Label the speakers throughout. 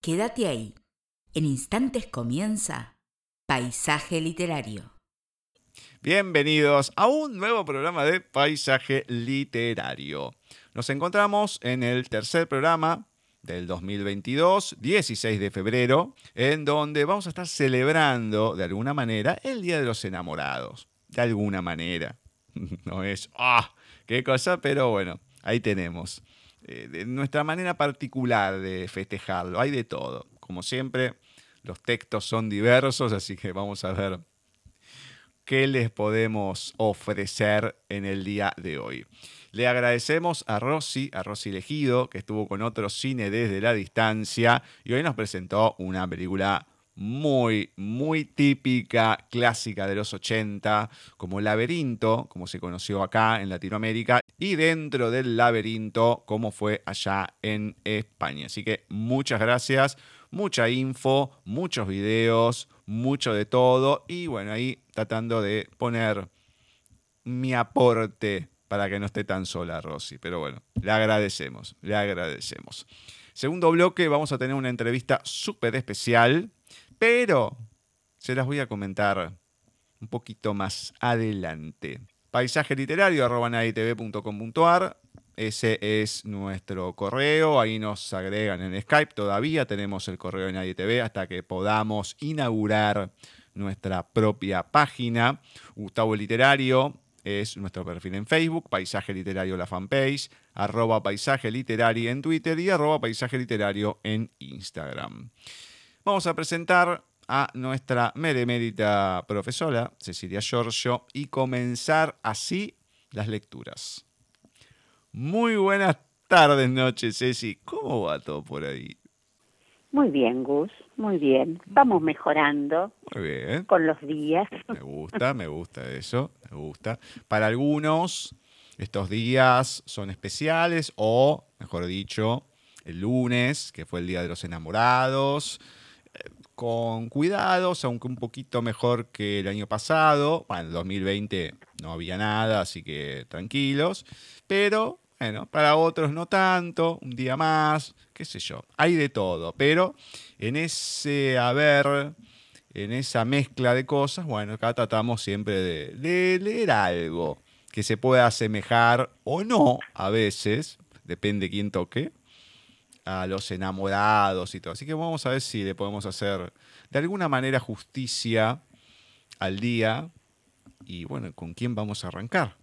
Speaker 1: Quédate ahí. En instantes comienza Paisaje Literario.
Speaker 2: Bienvenidos a un nuevo programa de Paisaje Literario. Nos encontramos en el tercer programa del 2022, 16 de febrero, en donde vamos a estar celebrando de alguna manera el Día de los Enamorados. De alguna manera. No es, ¡ah! ¡Qué cosa! Pero bueno, ahí tenemos. Eh, de nuestra manera particular de festejarlo. Hay de todo. Como siempre, los textos son diversos, así que vamos a ver qué les podemos ofrecer en el día de hoy. Le agradecemos a Rosy, a Rosy Elegido, que estuvo con otro cine desde la distancia y hoy nos presentó una película muy, muy típica, clásica de los 80, como Laberinto, como se conoció acá en Latinoamérica, y dentro del laberinto, como fue allá en España. Así que muchas gracias, mucha info, muchos videos, mucho de todo, y bueno, ahí tratando de poner mi aporte para que no esté tan sola Rosy. Pero bueno, le agradecemos, le agradecemos. Segundo bloque, vamos a tener una entrevista súper especial pero se las voy a comentar un poquito más adelante. Paisaje literario Ese es nuestro correo. Ahí nos agregan en Skype. Todavía tenemos el correo de Nadie TV hasta que podamos inaugurar nuestra propia página. Gustavo Literario es nuestro perfil en Facebook, Paisaje Literario la fanpage, arroba Paisaje Literario en Twitter y arroba Paisaje Literario en Instagram vamos a presentar a nuestra meremérita profesora, Cecilia Giorgio, y comenzar así las lecturas. Muy buenas tardes, noches, Ceci. ¿Cómo va todo por ahí?
Speaker 3: Muy bien, Gus, muy bien. Vamos mejorando.
Speaker 2: Muy bien.
Speaker 3: Con los días.
Speaker 2: Me gusta, me gusta eso, me gusta. Para algunos, estos días son especiales o, mejor dicho, el lunes, que fue el Día de los Enamorados, con cuidados, aunque un poquito mejor que el año pasado. Bueno, en 2020 no había nada, así que tranquilos. Pero, bueno, para otros no tanto, un día más, qué sé yo. Hay de todo, pero en ese haber, en esa mezcla de cosas, bueno, acá tratamos siempre de, de leer algo que se pueda asemejar o no a veces, depende quién toque, a los enamorados y todo. Así que vamos a ver si le podemos hacer de alguna manera justicia al día. Y bueno, ¿con quién vamos a arrancar?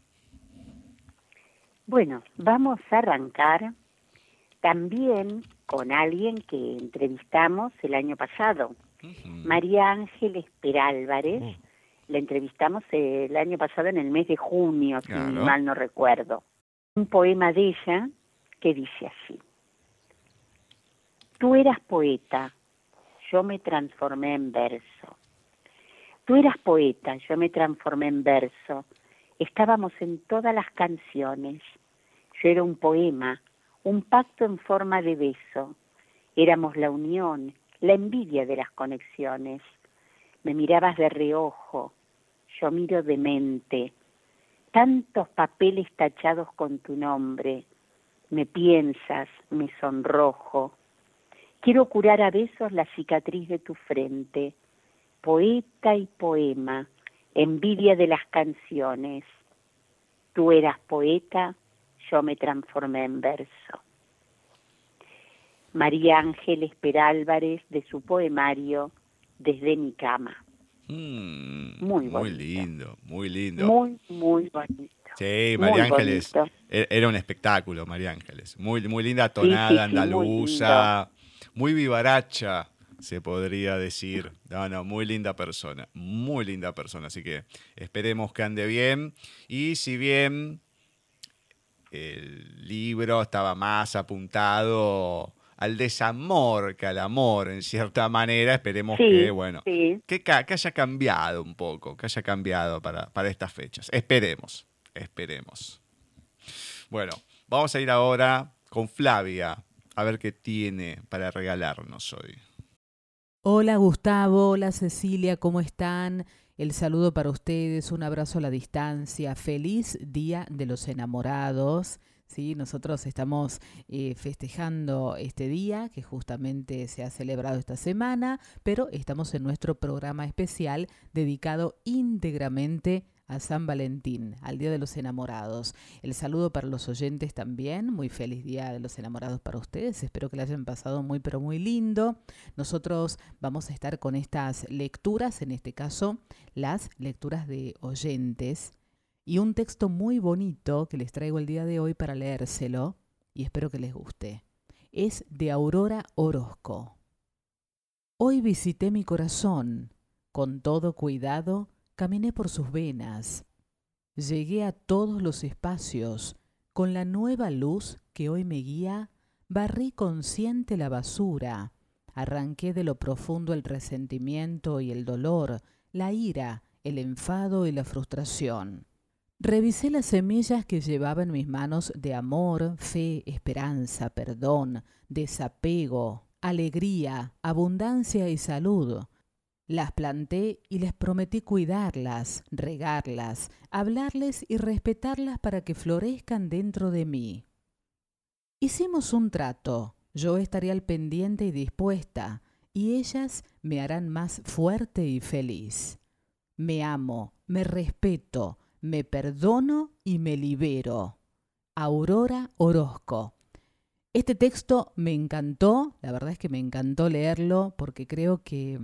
Speaker 3: Bueno, vamos a arrancar también con alguien que entrevistamos el año pasado, María Ángeles Perálvarez. Oh. La entrevistamos el año pasado en el mes de junio, si mal no recuerdo. Un poema de ella que dice así. Tú eras poeta, yo me transformé en verso. Tú eras poeta, yo me transformé en verso. Estábamos en todas las canciones. Yo era un poema, un pacto en forma de beso. Éramos la unión, la envidia de las conexiones. Me mirabas de reojo, yo miro de mente. Tantos papeles tachados con tu nombre. Me piensas, me sonrojo Quiero curar a besos la cicatriz de tu frente, poeta y poema, envidia de las canciones. Tú eras poeta, yo me transformé en verso. María Ángeles Perálvarez de su poemario Desde mi cama.
Speaker 2: Mm, muy Muy lindo, muy lindo.
Speaker 3: Muy, muy bonito.
Speaker 2: Sí, María Ángeles. E-, era un espectáculo, María Ángeles. Muy, muy linda tonada andaluza muy vivaracha, se podría decir. No, no, muy linda persona, muy linda persona. Así que esperemos que ande bien. Y si bien el libro estaba más apuntado al desamor que al amor, en cierta manera, esperemos que, bueno, que, que, haya cambiado un poco, que haya cambiado para, para estas fechas. Esperemos, esperemos. Bueno, vamos a ir ahora con Flavia a ver qué tiene para regalarnos hoy.
Speaker 4: Hola Gustavo, hola Cecilia, ¿cómo están? El saludo para ustedes, un abrazo a la distancia, feliz Día de los Enamorados. ¿sí? Nosotros estamos eh, festejando este día que justamente se ha celebrado esta semana, pero estamos en nuestro programa especial dedicado íntegramente a San Valentín, al Día de los Enamorados. El saludo para los oyentes también, muy feliz Día de los Enamorados para ustedes, espero que la hayan pasado muy pero muy lindo. Nosotros vamos a estar con estas lecturas, en este caso las lecturas de oyentes y un texto muy bonito que les traigo el día de hoy para leérselo y espero que les guste. Es de Aurora Orozco. Hoy visité mi corazón. Con todo cuidado caminé por sus venas. Llegué a todos los espacios. Con la nueva luz que hoy me guía, barrí consciente la basura. Arranqué de lo profundo el resentimiento y el dolor, la ira, el enfado y la frustración. Revisé las semillas que llevaba en mis manos de amor, fe, esperanza, perdón, desapego, alegría, abundancia y salud. Las planté y les prometí cuidarlas, regarlas, hablarles y respetarlas para que florezcan dentro de mí. Hicimos un trato, yo estaré al pendiente y dispuesta, y ellas me harán más fuerte y feliz. Me amo, me respeto, me perdono y me libero. Aurora Orozco. Este texto me encantó, la verdad es que me encantó leerlo porque creo que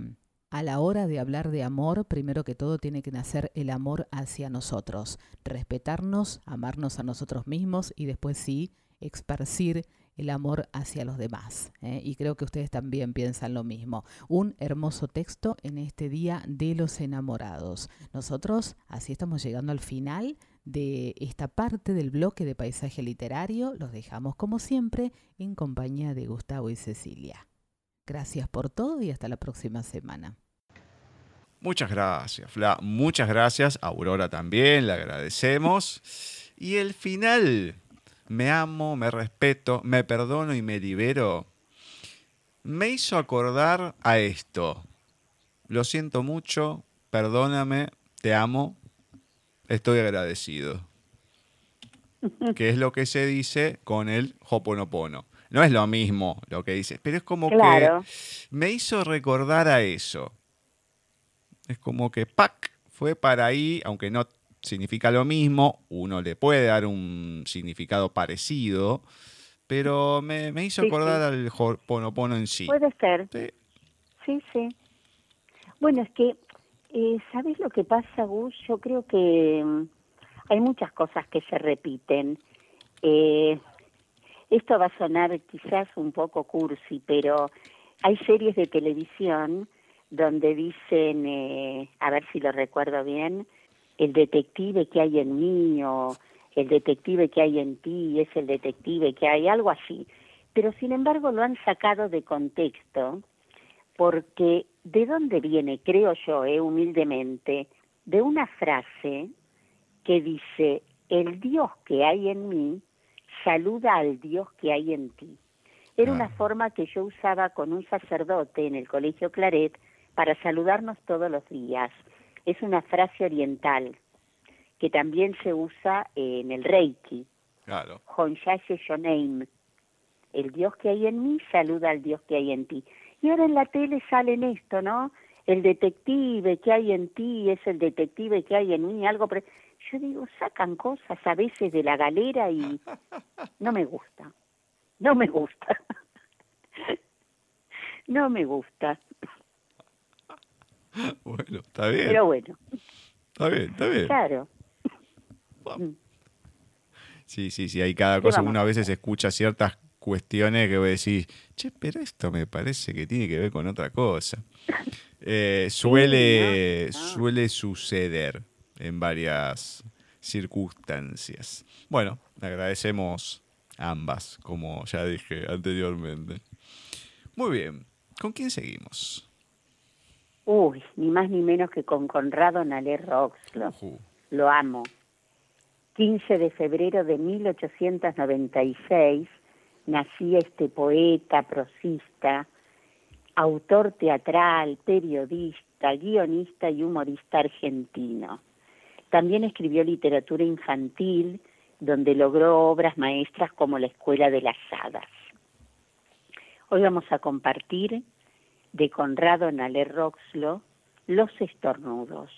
Speaker 4: a la hora de hablar de amor, primero que todo tiene que nacer el amor hacia nosotros, respetarnos, amarnos a nosotros mismos y después sí, esparcir el amor hacia los demás. ¿eh? Y creo que ustedes también piensan lo mismo. Un hermoso texto en este Día de los Enamorados. Nosotros así estamos llegando al final de esta parte del bloque de paisaje literario. Los dejamos como siempre en compañía de Gustavo y Cecilia. Gracias por todo y hasta la próxima semana.
Speaker 2: Muchas gracias, Fla. Muchas gracias. Aurora también, le agradecemos. Y el final me amo, me respeto, me perdono y me libero, me hizo acordar a esto. Lo siento mucho, perdóname, te amo, estoy agradecido. Que es lo que se dice con el Hoponopono. No es lo mismo lo que dice, pero es como que me hizo recordar a eso. Es como que ¡pac! fue para ahí, aunque no significa lo mismo, uno le puede dar un significado parecido, pero me, hizo acordar al Ponopono en sí.
Speaker 3: Puede ser. Sí, sí. Bueno, es que, eh, ¿sabes lo que pasa, Gus? Yo creo que mm, hay muchas cosas que se repiten. Eh, esto va a sonar quizás un poco cursi, pero hay series de televisión donde dicen, eh, a ver si lo recuerdo bien, el detective que hay en mí o el detective que hay en ti es el detective que hay, algo así. Pero sin embargo lo han sacado de contexto porque ¿de dónde viene, creo yo, eh, humildemente? De una frase que dice, el Dios que hay en mí saluda al Dios que hay en ti. Era una forma que yo usaba con un sacerdote en el Colegio Claret para saludarnos todos los días es una frase oriental que también se usa en el Reiki.
Speaker 2: Claro.
Speaker 3: Shoneim. El Dios que hay en mí saluda al Dios que hay en ti. Y ahora en la tele sale en esto, ¿no? El detective que hay en ti es el detective que hay en mí, algo. Pero yo digo, sacan cosas a veces de la galera y no me gusta. No me gusta. no me gusta.
Speaker 2: bueno, está bien.
Speaker 3: Pero bueno.
Speaker 2: Está bien, está bien.
Speaker 3: Claro.
Speaker 2: Sí, sí, sí, hay cada cosa. Una veces escucha ciertas cuestiones que voy a decir, che, pero esto me parece que tiene que ver con otra cosa. Eh, suele, suele suceder en varias circunstancias. Bueno, agradecemos ambas, como ya dije anteriormente. Muy bien, ¿con quién seguimos?
Speaker 3: Uy, ni más ni menos que con Conrado Nalé Roxlo. Lo amo. 15 de febrero de 1896 nacía este poeta, prosista, autor teatral, periodista, guionista y humorista argentino. También escribió literatura infantil donde logró obras maestras como la Escuela de las Hadas. Hoy vamos a compartir de Conrado Nalé Roxlo Los estornudos.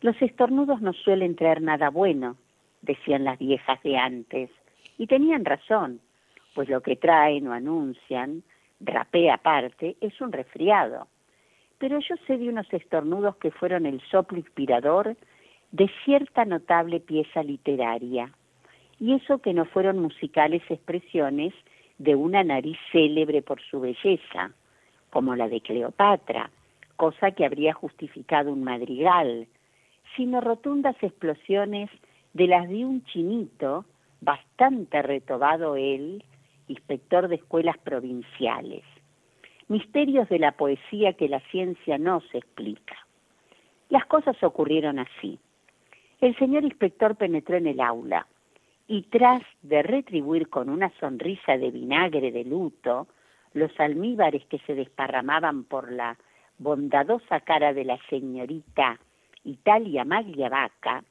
Speaker 3: Los estornudos no suelen traer nada bueno, decían las viejas de antes, y tenían razón, pues lo que traen o anuncian, rapé aparte, es un resfriado. Pero yo sé de unos estornudos que fueron el soplo inspirador de cierta notable pieza literaria, y eso que no fueron musicales expresiones de una nariz célebre por su belleza, como la de Cleopatra, cosa que habría justificado un madrigal, sino rotundas explosiones de las de un chinito, bastante retobado él, inspector de escuelas provinciales. Misterios de la poesía que la ciencia no se explica. Las cosas ocurrieron así. El señor inspector penetró en el aula y tras de retribuir con una sonrisa de vinagre de luto los almíbares que se desparramaban por la bondadosa cara de la señorita Italia Magliavaca,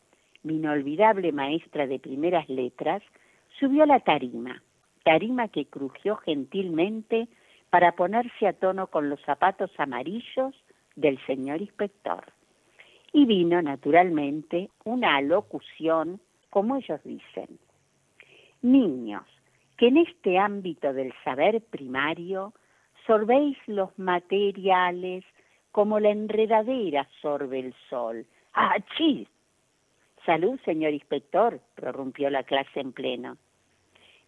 Speaker 3: mi inolvidable maestra de primeras letras, subió a la tarima, tarima que crujió gentilmente para ponerse a tono con los zapatos amarillos del señor inspector y vino naturalmente una alocución, como ellos dicen. Niños, que en este ámbito del saber primario sorbéis los materiales como la enredadera sorbe el sol. ¡Achí! Salud, señor inspector, prorrumpió la clase en pleno.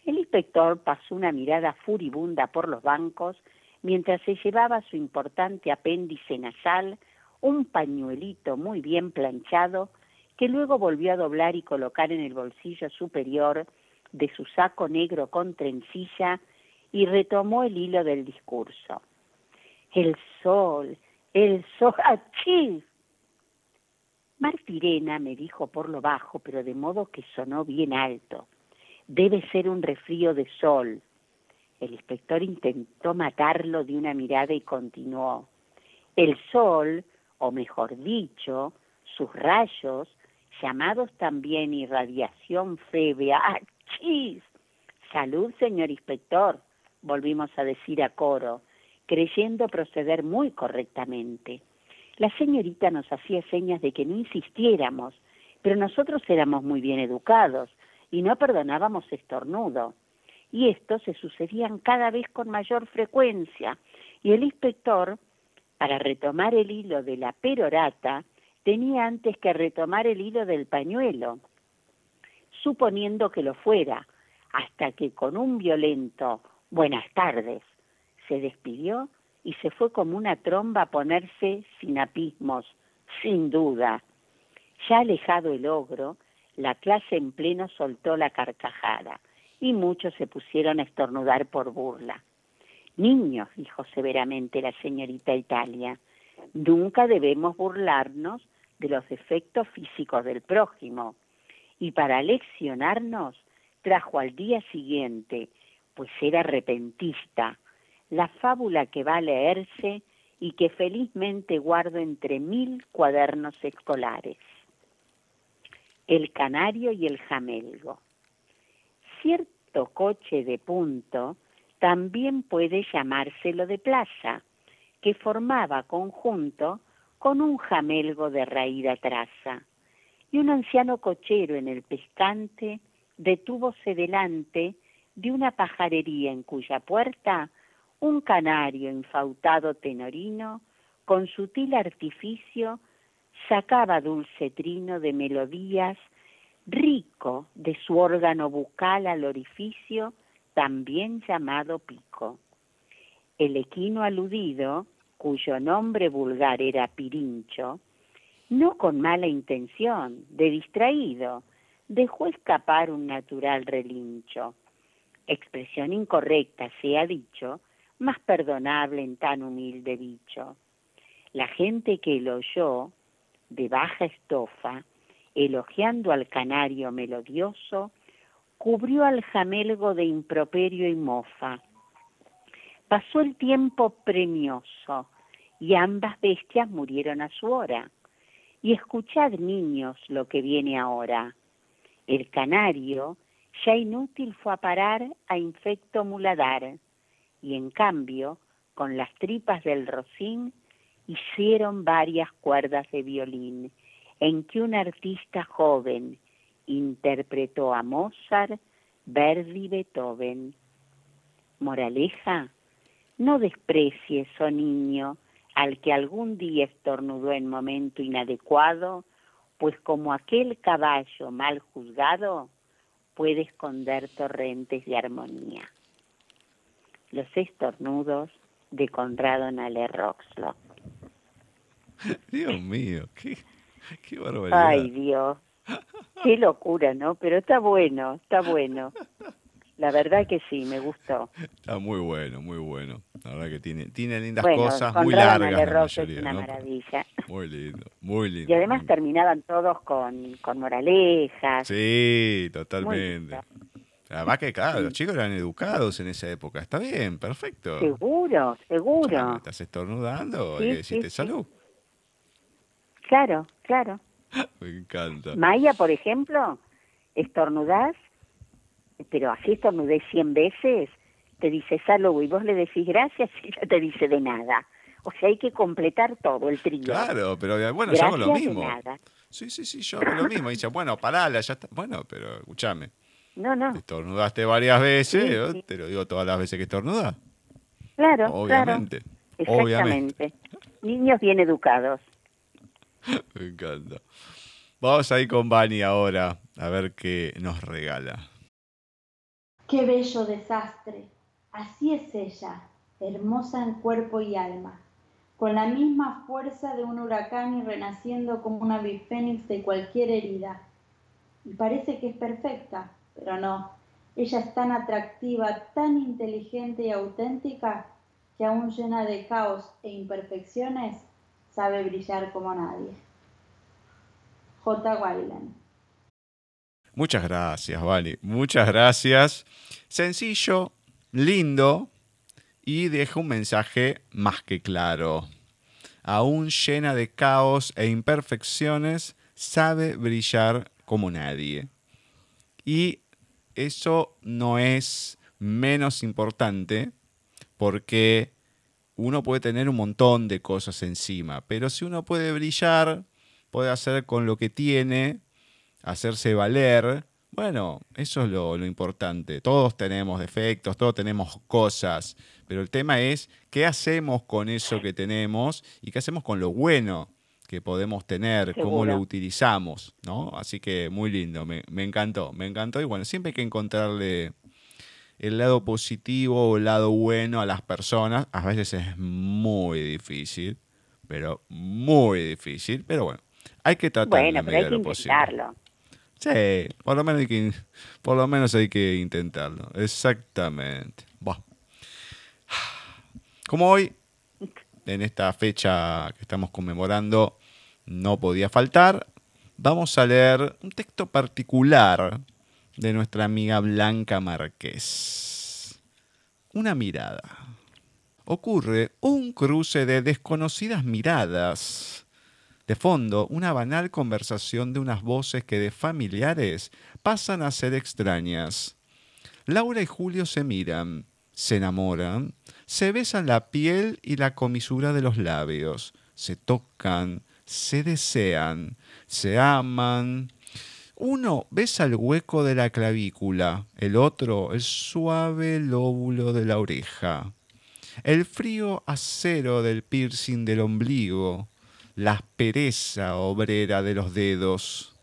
Speaker 3: El inspector pasó una mirada furibunda por los bancos mientras se llevaba su importante apéndice nasal un pañuelito muy bien planchado que luego volvió a doblar y colocar en el bolsillo superior de su saco negro con trencilla y retomó el hilo del discurso. El sol, el sol, ¡achí! Martirena me dijo por lo bajo, pero de modo que sonó bien alto. Debe ser un resfrío de sol. El inspector intentó matarlo de una mirada y continuó. El sol o mejor dicho, sus rayos, llamados también irradiación febrea. Salud, señor inspector, volvimos a decir a coro, creyendo proceder muy correctamente. La señorita nos hacía señas de que no insistiéramos, pero nosotros éramos muy bien educados y no perdonábamos estornudo. Y estos se sucedían cada vez con mayor frecuencia, y el inspector para retomar el hilo de la perorata, tenía antes que retomar el hilo del pañuelo, suponiendo que lo fuera, hasta que con un violento buenas tardes se despidió y se fue como una tromba a ponerse sinapismos, sin duda. Ya alejado el ogro, la clase en pleno soltó la carcajada y muchos se pusieron a estornudar por burla. Niños, dijo severamente la señorita Italia, nunca debemos burlarnos de los defectos físicos del prójimo. Y para leccionarnos trajo al día siguiente, pues era repentista, la fábula que va a leerse y que felizmente guardo entre mil cuadernos escolares. El canario y el jamelgo. Cierto coche de punto también puede llamárselo de plaza, que formaba conjunto con un jamelgo de raída traza. Y un anciano cochero en el pescante detúvose delante de una pajarería en cuya puerta un canario infautado tenorino, con sutil artificio, sacaba dulce trino de melodías, rico de su órgano bucal al orificio, también llamado pico. El equino aludido, cuyo nombre vulgar era Pirincho, no con mala intención, de distraído, dejó escapar un natural relincho. Expresión incorrecta, se ha dicho, más perdonable en tan humilde bicho. La gente que lo oyó, de baja estofa, elogiando al canario melodioso, cubrió al jamelgo de improperio y mofa. Pasó el tiempo premioso y ambas bestias murieron a su hora. Y escuchad, niños, lo que viene ahora. El canario ya inútil fue a parar a infecto muladar, y en cambio, con las tripas del rocín, hicieron varias cuerdas de violín, en que un artista joven interpretó a Mozart, Verdi, Beethoven. Moraleja, no desprecies, oh niño, al que algún día estornudó en momento inadecuado, pues como aquel caballo mal juzgado puede esconder torrentes de armonía. Los estornudos de Conrado Nale Roxlock.
Speaker 2: Dios mío, qué, qué barbaridad.
Speaker 3: Ay, Dios. Qué locura, ¿no? Pero está bueno, está bueno. La verdad que sí, me gustó.
Speaker 2: Está muy bueno, muy bueno. La verdad que tiene, tiene lindas
Speaker 3: Bueno,
Speaker 2: cosas, muy largas. La
Speaker 3: Rox es
Speaker 2: mayoría,
Speaker 3: una
Speaker 2: ¿no?
Speaker 3: maravilla.
Speaker 2: Muy lindo, muy lindo.
Speaker 3: Y además terminaban todos con, con moralejas.
Speaker 2: Sí, totalmente. Además que, claro, los chicos eran educados en esa época. Está bien, perfecto.
Speaker 3: Seguro, seguro.
Speaker 2: Estás estornudando,
Speaker 3: Sí,
Speaker 2: hay que
Speaker 3: sí,
Speaker 2: decirte
Speaker 3: sí.
Speaker 2: salud.
Speaker 3: Claro, claro.
Speaker 2: Me encanta.
Speaker 3: Maya, por ejemplo, estornudás, pero así estornudé 100 veces, te dice salud y vos le decís gracias y ella te dice de nada. O sea, hay que completar todo el trío.
Speaker 2: Claro, pero bueno, yo hago lo
Speaker 3: Gracias de
Speaker 2: mismo.
Speaker 3: nada.
Speaker 2: Sí, sí, sí, yo hago lo mismo. Y dice, bueno, parala, ya está. Bueno, pero escúchame,
Speaker 3: No, no,
Speaker 2: estornudaste varias veces,
Speaker 3: Sí, sí.
Speaker 2: te lo digo todas las veces que estornudas.
Speaker 3: claro,
Speaker 2: Obviamente.
Speaker 3: claro.
Speaker 2: Obviamente.
Speaker 3: Exactamente. Niños bien educados.
Speaker 2: Me encanta. Vamos a ir con Vani ahora a ver qué nos regala.
Speaker 5: Qué bello desastre. Así es ella, hermosa en cuerpo y alma, con la misma fuerza de un huracán y renaciendo como una bifénix de cualquier herida. Y parece que es perfecta, pero no. Ella es tan atractiva, tan inteligente y auténtica, que aún llena de caos e imperfecciones, sabe brillar como nadie. J. Wyland
Speaker 2: Muchas gracias, Vani. Muchas gracias. Sencillo, lindo y deja un mensaje más que claro. Aún llena de caos e imperfecciones, sabe brillar como nadie. Y eso no es menos importante porque uno puede tener un montón de cosas encima, pero si uno puede brillar, puede hacer con lo que tiene, hacerse valer, bueno, eso es lo, lo importante. Todos tenemos defectos, todos tenemos cosas, pero el tema es qué hacemos con eso que tenemos y qué hacemos con lo bueno que podemos tener, cómo lo utilizamos, ¿no? Así que muy lindo, me, me encantó, me encantó y bueno, siempre hay que encontrarle el lado positivo o el lado bueno a las personas. A veces es muy difícil, pero muy difícil, pero bueno, hay que tratar
Speaker 3: Bueno,
Speaker 2: medida de lo posible. Sí, por lo menos hay que, por lo menos hay que intentarlo. Exactamente. Buah. Como hoy, en esta fecha que estamos conmemorando, no podía faltar, vamos a leer un texto particular de nuestra amiga Blanca Márquez. Una mirada. Ocurre un cruce de desconocidas miradas. De fondo, una banal conversación de unas voces que de familiares pasan a ser extrañas. Laura y Julio se miran, se enamoran, se besan la piel y la comisura de los labios, se tocan, se desean, se aman. Uno besa el hueco de la clavícula, el otro el suave lóbulo de la oreja, el frío acero del piercing del ombligo, la aspereza obrera de los dedos.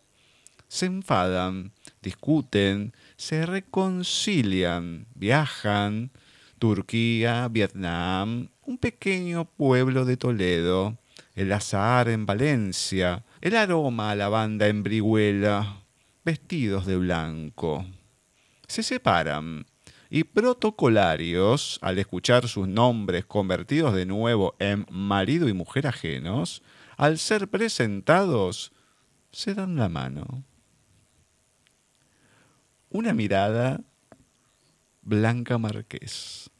Speaker 2: Se enfadan, discuten, se reconcilian, viajan. Turquía, Vietnam, un pequeño pueblo de Toledo, el azahar en Valencia, el aroma a lavanda en Brihuela, vestidos de blanco. Se separan y protocolarios, al escuchar sus nombres convertidos de nuevo en marido y mujer ajenos, al ser presentados, se dan la mano. Una mirada Blanca Marqués.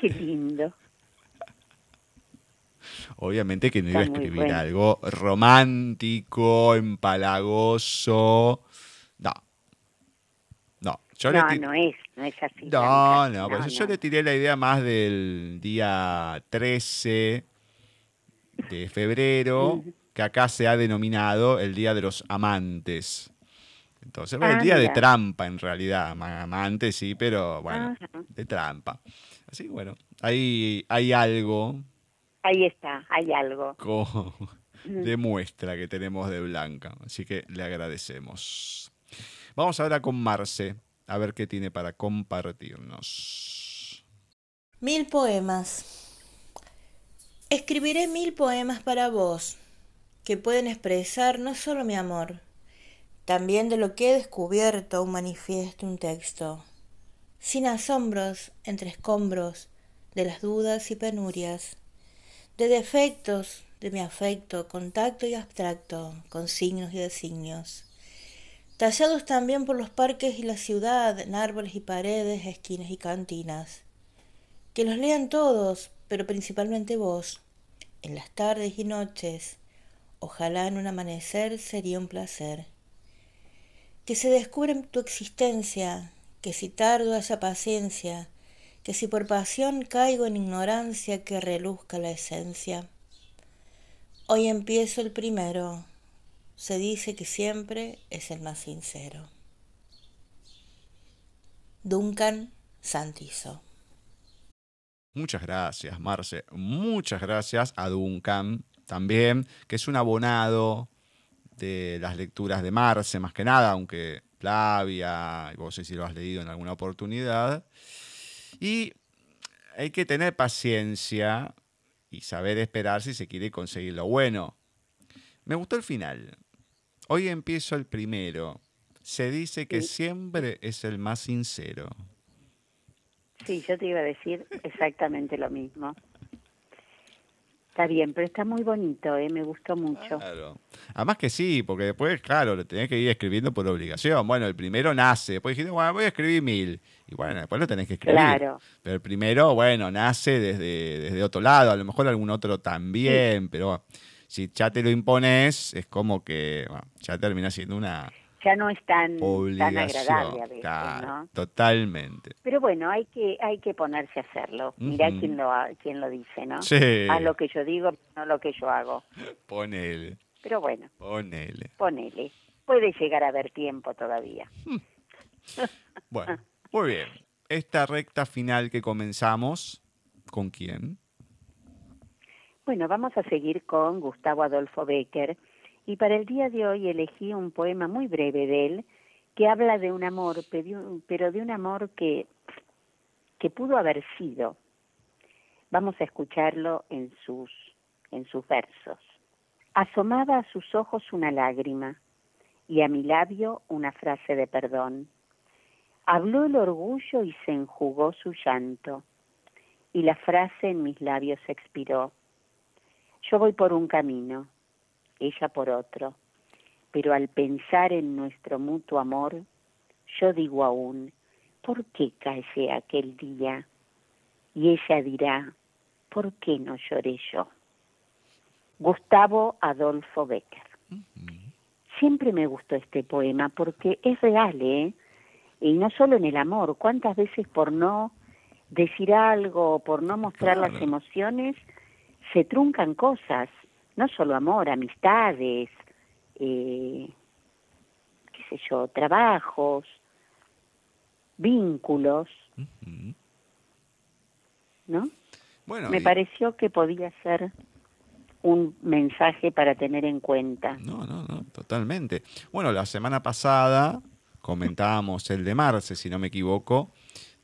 Speaker 3: Qué lindo.
Speaker 2: Obviamente que no iba a escribir
Speaker 3: bueno.
Speaker 2: algo romántico, empalagoso. Yo le
Speaker 3: no,
Speaker 2: ti-
Speaker 3: no es, no es así.
Speaker 2: No,
Speaker 3: Blanca.
Speaker 2: no, yo le tiré la idea más del día 13 de febrero, que acá se ha denominado el Día de los Amantes. Entonces, el
Speaker 3: Ah,
Speaker 2: día de trampa en realidad. Ma- Amantes sí, pero bueno,
Speaker 3: Ajá.
Speaker 2: de trampa. Así que bueno, ahí hay algo
Speaker 3: Ahí está, hay algo.
Speaker 2: co-
Speaker 3: Mm.
Speaker 2: de muestra que tenemos de Blanca. Así que le agradecemos. Vamos ahora con Marce, a ver qué tiene para compartirnos.
Speaker 6: Mil poemas. Escribiré mil poemas para vos, que pueden expresar no solo mi amor, también de lo que he descubierto un manifiesto, un texto, sin asombros, entre escombros, de las dudas y penurias, de defectos de mi afecto, contacto y abstracto, con signos y designios, tallados también por los parques y la ciudad, en árboles y paredes, esquinas y cantinas. Que los lean todos, pero principalmente vos, en las tardes y noches. Ojalá en un amanecer sería un placer. Que se descubra tu existencia, que si tardo haya paciencia, que si por pasión caigo en ignorancia, que reluzca la esencia. Hoy empiezo el primero, se dice que siempre es el más sincero. Duncan Santizo.
Speaker 2: Muchas gracias, Marce. Muchas gracias a Duncan también, que es un abonado de las lecturas de Marce, más que nada, aunque Flavia, vos sé si lo has leído en alguna oportunidad. Y hay que tener paciencia y saber esperar si se quiere conseguir lo bueno. Me gustó el final. Hoy empiezo el primero. Se dice que siempre es el más sincero.
Speaker 3: Sí, yo te iba a decir exactamente lo mismo. Está bien, pero está muy bonito, ¿eh? me gustó mucho.
Speaker 2: Claro. Además que sí, porque después, claro, lo tenés que ir escribiendo por obligación. Bueno, el primero nace, después dijiste, bueno, voy a escribir mil. Y bueno, después lo tenés que escribir.
Speaker 3: Claro.
Speaker 2: Pero el primero, bueno, nace desde, desde otro lado, a lo mejor algún otro también, pero si ya te lo impones, es como que bueno, ya termina siendo una
Speaker 3: Ya no es tan, tan agradable a veces,
Speaker 2: Claro,
Speaker 3: ¿no?
Speaker 2: Totalmente.
Speaker 3: Pero bueno, hay que hay que ponerse a hacerlo. Mirá quién lo ha- quién lo dice, ¿no?
Speaker 2: Sí.
Speaker 3: Haz lo que yo digo, no lo que yo hago.
Speaker 2: Ponele,
Speaker 3: Pero bueno,
Speaker 2: ponele.
Speaker 3: ponele. Puede llegar a haber tiempo todavía.
Speaker 2: Bueno, muy bien. Esta recta final que comenzamos, ¿con quién?
Speaker 3: Bueno, vamos a seguir con Gustavo Adolfo Becker y para el día de hoy elegí un poema muy breve de él que habla de un amor, pero de un amor que, que pudo haber sido. Vamos a escucharlo en sus, en sus versos. Asomaba a sus ojos una lágrima y a mi labio una frase de perdón. Habló el orgullo y se enjugó su llanto y la frase en mis labios expiró. Yo voy por un camino, ella por otro, pero al pensar en nuestro mutuo amor, yo digo aún, ¿por qué callé aquel día? Y ella dirá, ¿por qué no lloré yo? Gustavo Adolfo Becker. Siempre me gustó este poema porque es real, ¿eh? Y no solo en el amor, cuántas veces por no decir algo, por no mostrar las emociones, se truncan cosas, no solo amor, amistades, eh, qué sé yo, trabajos, vínculos. ¿no?
Speaker 2: Bueno,
Speaker 3: Me
Speaker 2: y-
Speaker 3: pareció que podía ser un mensaje para tener en cuenta.
Speaker 2: No, no, no, totalmente. Bueno, la semana pasada comentábamos el de Marce, si no me equivoco,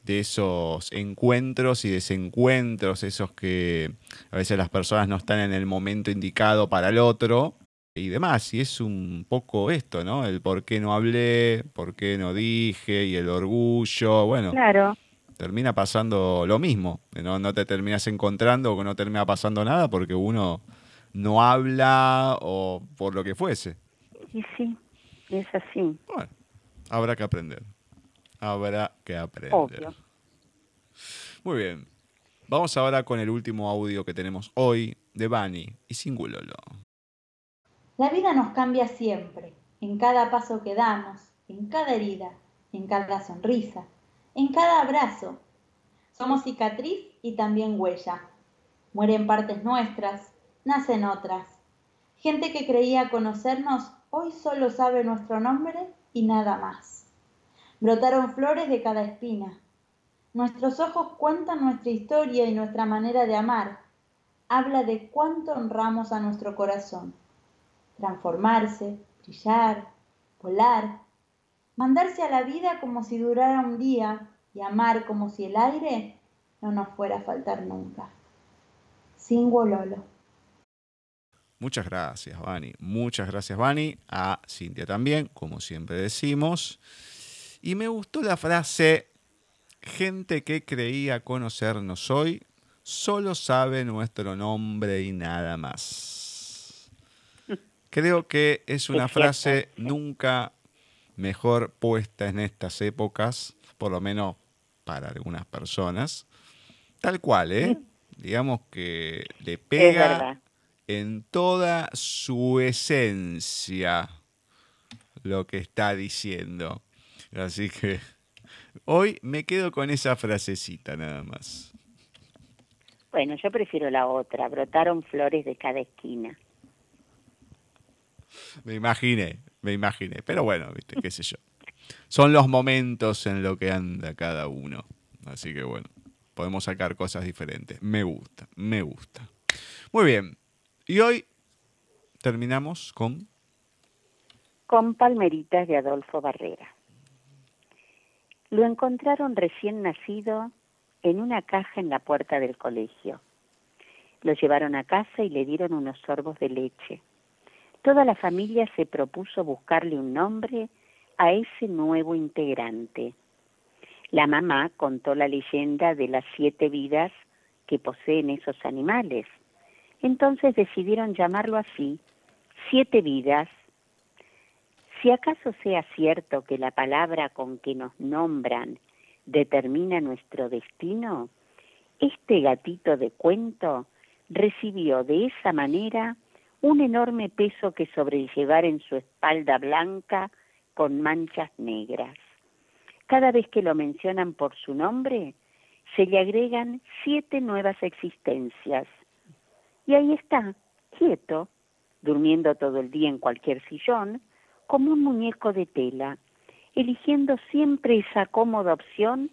Speaker 2: de esos encuentros y desencuentros, esos que a veces las personas no están en el momento indicado para el otro y demás. Y es un poco esto, ¿no? El por qué no hablé, por qué no dije y el orgullo. Bueno,
Speaker 3: Claro,
Speaker 2: termina pasando lo mismo. No, no te terminas encontrando o no termina pasando nada porque uno no habla o por lo que fuese.
Speaker 3: y sí, es así.
Speaker 2: Bueno, habrá que aprender. Habrá que aprender.
Speaker 3: Obvio.
Speaker 2: Muy bien. Vamos ahora con el último audio que tenemos hoy de Bani y Singulolo.
Speaker 5: La vida nos cambia siempre, en cada paso que damos, en cada herida, en cada sonrisa, en cada abrazo. Somos cicatriz y también huella. Mueren partes nuestras, nacen otras. Gente que creía conocernos hoy solo sabe nuestro nombre y nada más. Brotaron flores de cada espina. Nuestros ojos cuentan nuestra historia y nuestra manera de amar. Habla de cuánto honramos a nuestro corazón. Transformarse, brillar, volar, mandarse a la vida como si durara un día y amar como si el aire no nos fuera a faltar nunca. Lolo.
Speaker 2: Muchas gracias, Vani. Muchas gracias, Vani. A Cintia también, como siempre decimos. Y me gustó la frase, gente que creía conocernos hoy, solo sabe nuestro nombre y nada más. Creo que es una frase nunca mejor puesta en estas épocas, por lo menos para algunas personas. Tal cual, ¿eh? Digamos que le pega en toda su esencia lo que está diciendo. Así que hoy me quedo con esa frasecita nada más.
Speaker 3: Bueno, yo prefiero la otra. Brotaron flores de cada esquina.
Speaker 2: Me imaginé, me imaginé. Pero bueno, viste, qué sé yo. Son los momentos en lo que anda cada uno. Así que bueno, podemos sacar cosas diferentes. Me gusta, me gusta. Muy bien. Y hoy terminamos con...
Speaker 3: Con Palmeritas de Adolfo Barrera. Lo encontraron recién nacido en una caja en la puerta del colegio. Lo llevaron a casa y le dieron unos sorbos de leche. Toda la familia se propuso buscarle un nombre a ese nuevo integrante. La mamá contó la leyenda de las siete vidas que poseen esos animales entonces decidieron llamarlo así, siete vidas. Si acaso sea cierto que la palabra con que nos nombran determina nuestro destino, este gatito de cuento recibió de esa manera un enorme peso que sobrellevar en su espalda blanca con manchas negras. Cada vez que lo mencionan por su nombre, se le agregan siete nuevas existencias, y ahí está, quieto, durmiendo todo el día en cualquier sillón, como un muñeco de tela, eligiendo siempre esa cómoda opción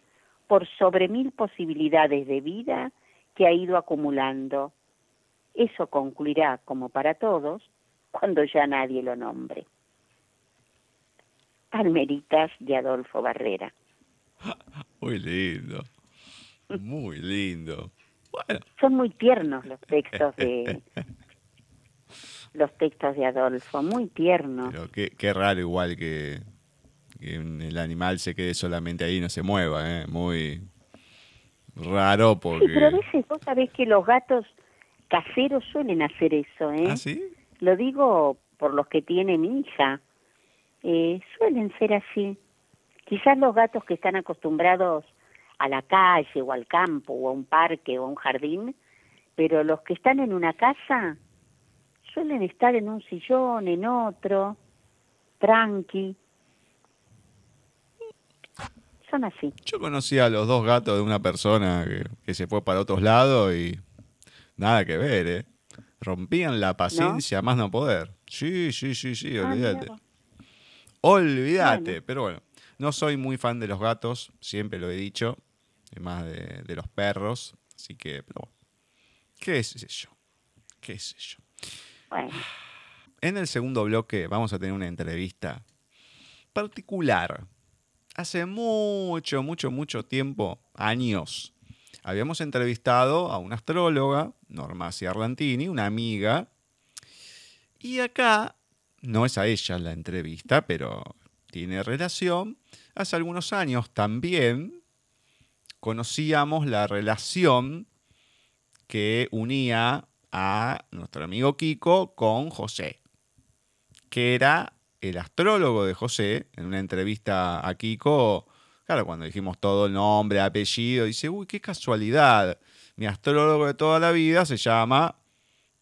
Speaker 3: por sobre mil posibilidades de vida que ha ido acumulando. Eso concluirá, como para todos, cuando ya nadie lo nombre. Palmeritas de Adolfo Barrera.
Speaker 2: Muy lindo, muy lindo.
Speaker 3: Son muy tiernos los textos de los textos de Adolfo, muy tiernos.
Speaker 2: Pero qué, raro igual que, el animal se quede solamente ahí y no se mueva, ¿eh? Muy raro porque...
Speaker 3: pero a veces vos sabés que los gatos caseros suelen hacer eso, ¿eh?
Speaker 2: ¿Ah, sí?
Speaker 3: Lo digo por los que tienen hija. Eh, suelen ser así. Quizás los gatos que están acostumbrados a la calle o al campo o a un parque o a un jardín, pero los que están en una casa suelen estar en un sillón, en otro, tranqui. Son así.
Speaker 2: Yo conocí a los dos gatos de una persona que, se fue para otros lados y nada que ver, ¿eh? Rompían la paciencia más no poder. Sí, sí, sí, sí, ah, olvídate. olvídate, pero bueno. No soy muy fan de los gatos, siempre lo he dicho más de, los perros. Así que, pero ¿qué es yo? ¿Qué es yo? En el segundo bloque vamos a tener una entrevista particular. Hace mucho, mucho, mucho tiempo, años, habíamos entrevistado a una astróloga, Norma Ciarlantini, una amiga. Y acá, no es a ella la entrevista, pero tiene relación. Hace algunos años también conocíamos la relación que unía a nuestro amigo Kiko con José, que era el astrólogo de José, en una entrevista a Kiko, claro, cuando dijimos todo el nombre, apellido, dice, uy, qué casualidad, mi astrólogo de toda la vida se llama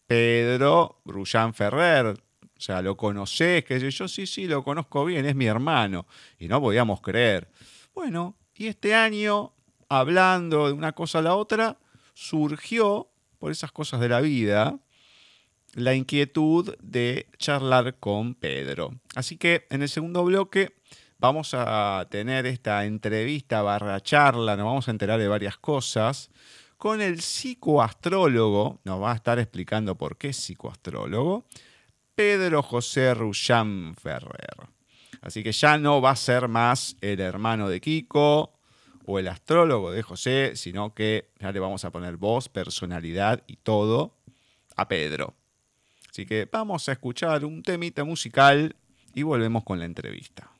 Speaker 2: Pedro Brullán Ferrer, sea, lo conocés, que yo sí, sí, lo conozco bien, es mi hermano. Y no podíamos creer. Bueno, y este año, hablando de una cosa a la otra, surgió, por esas cosas de la vida, la inquietud de charlar con Pedro. Así que en el segundo bloque vamos a tener esta entrevista barra charla, nos vamos a enterar de varias cosas con el psicoastrólogo, nos va a estar explicando por qué psicoastrólogo, Pedro José Rullán Ferrer. Así que ya no va a ser más el hermano de Kiko o el astrólogo de José, sino que ya le vamos a poner voz, personalidad y todo a Pedro. Así que vamos a escuchar un temita musical y volvemos con la entrevista.